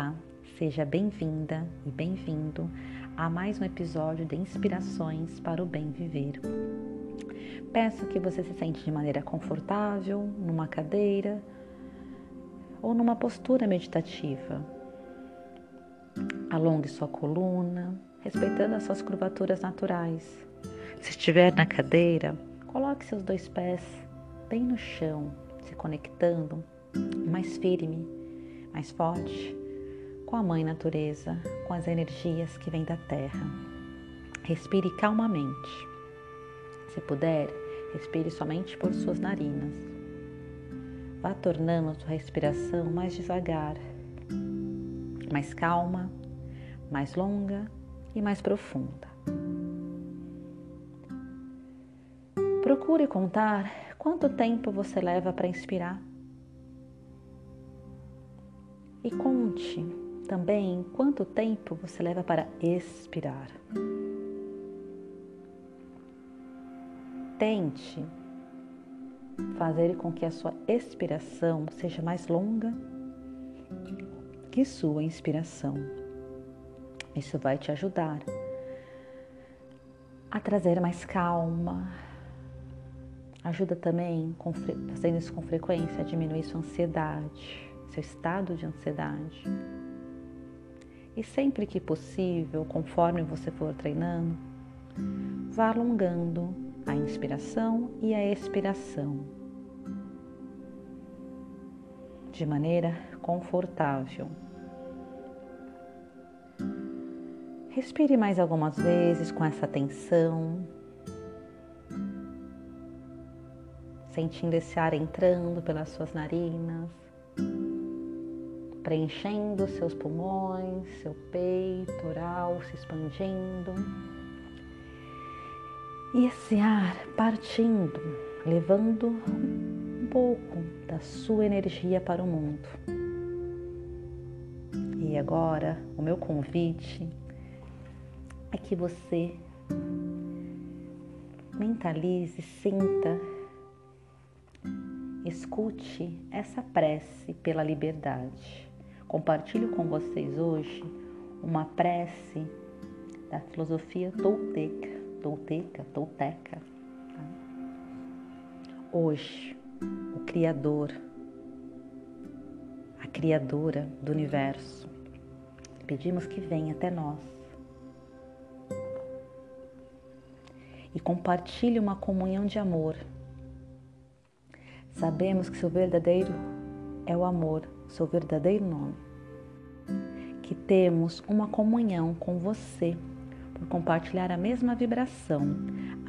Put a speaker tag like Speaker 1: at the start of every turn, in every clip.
Speaker 1: Olá, seja bem-vinda e bem-vindo a mais um episódio de Inspirações para o Bem Viver. Peço que você se sente de maneira confortável, numa cadeira ou numa postura meditativa. Alongue sua coluna, respeitando as suas curvaturas naturais. Se estiver na cadeira, coloque seus dois pés bem no chão, se conectando mais firme, mais forte com a Mãe Natureza, com as energias que vêm da Terra. Respire calmamente. Se puder, respire somente por suas narinas. Vá tornando sua respiração mais devagar, mais calma, mais longa e mais profunda. Procure contar quanto tempo você leva para inspirar. E conte também quanto tempo você leva para expirar. Tente fazer com que a sua expiração seja mais longa que sua inspiração. Isso vai te ajudar a trazer mais calma. Ajuda também, fazendo isso com frequência, a diminuir sua ansiedade, seu estado de ansiedade. E sempre que possível, conforme você for treinando, vá alongando a inspiração e a expiração. De maneira confortável. Respire mais algumas vezes com essa atenção, sentindo esse ar entrando pelas suas narinas preenchendo seus pulmões, seu peito, oral se expandindo. E esse ar partindo, levando um pouco da sua energia para o mundo. E agora, o meu convite é que você mentalize, sinta, escute essa prece pela liberdade compartilho com vocês hoje uma prece da filosofia tolteca, tolteca, tolteca. Tá? Hoje, o Criador, a Criadora do Universo, pedimos que venha até nós e compartilhe uma comunhão de amor. Sabemos que seu verdadeiro é o amor seu verdadeiro nome. Que temos uma comunhão com você por compartilhar a mesma vibração,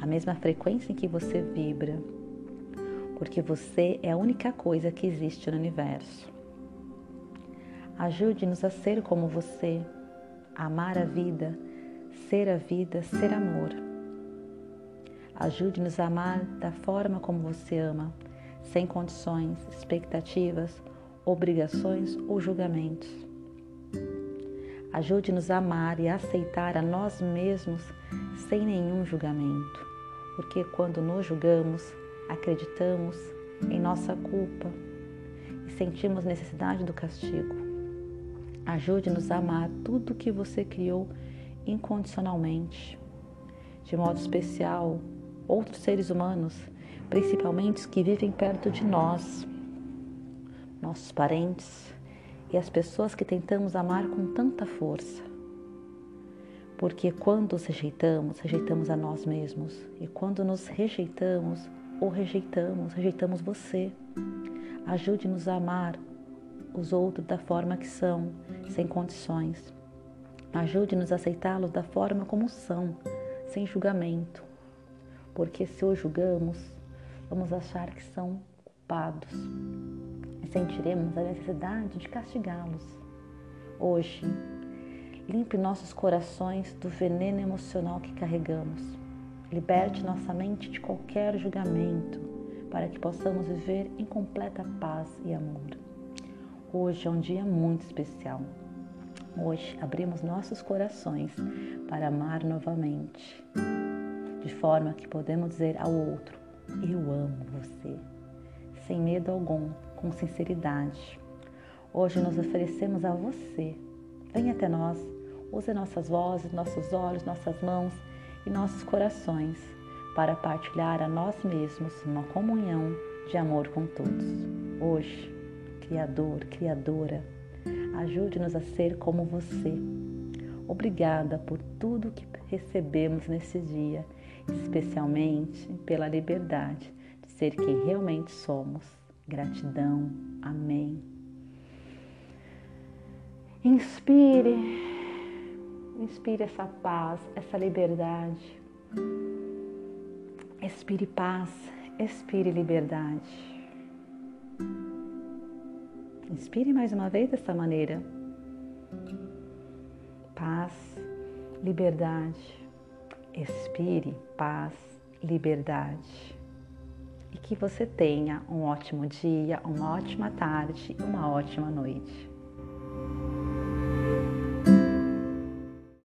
Speaker 1: a mesma frequência em que você vibra, porque você é a única coisa que existe no universo. Ajude-nos a ser como você, a amar a vida, ser a vida, ser amor. Ajude-nos a amar da forma como você ama, sem condições, expectativas obrigações ou julgamentos. Ajude-nos a amar e a aceitar a nós mesmos sem nenhum julgamento, porque quando nos julgamos, acreditamos em nossa culpa e sentimos necessidade do castigo. Ajude-nos a amar tudo que você criou incondicionalmente, de modo especial outros seres humanos, principalmente os que vivem perto de nós nossos parentes e as pessoas que tentamos amar com tanta força. Porque quando os rejeitamos, rejeitamos a nós mesmos. E quando nos rejeitamos ou rejeitamos, rejeitamos você. Ajude-nos a amar os outros da forma que são, sem condições. Ajude-nos a aceitá-los da forma como são, sem julgamento. Porque se os julgamos, vamos achar que são culpados sentiremos a necessidade de castigá-los. Hoje, limpe nossos corações do veneno emocional que carregamos. Liberte nossa mente de qualquer julgamento para que possamos viver em completa paz e amor. Hoje é um dia muito especial. Hoje abrimos nossos corações para amar novamente, de forma que podemos dizer ao outro: Eu amo você, sem medo algum com sinceridade. Hoje nos oferecemos a você. Venha até nós, use nossas vozes, nossos olhos, nossas mãos e nossos corações para partilhar a nós mesmos uma comunhão de amor com todos. Hoje, Criador, Criadora, ajude-nos a ser como você. Obrigada por tudo que recebemos nesse dia, especialmente pela liberdade de ser quem realmente somos. Gratidão. Amém. Inspire, inspire essa paz, essa liberdade. Expire paz, expire liberdade. Inspire mais uma vez dessa maneira. Paz, liberdade. Expire paz, liberdade. E que você tenha um ótimo dia, uma ótima tarde, uma ótima noite.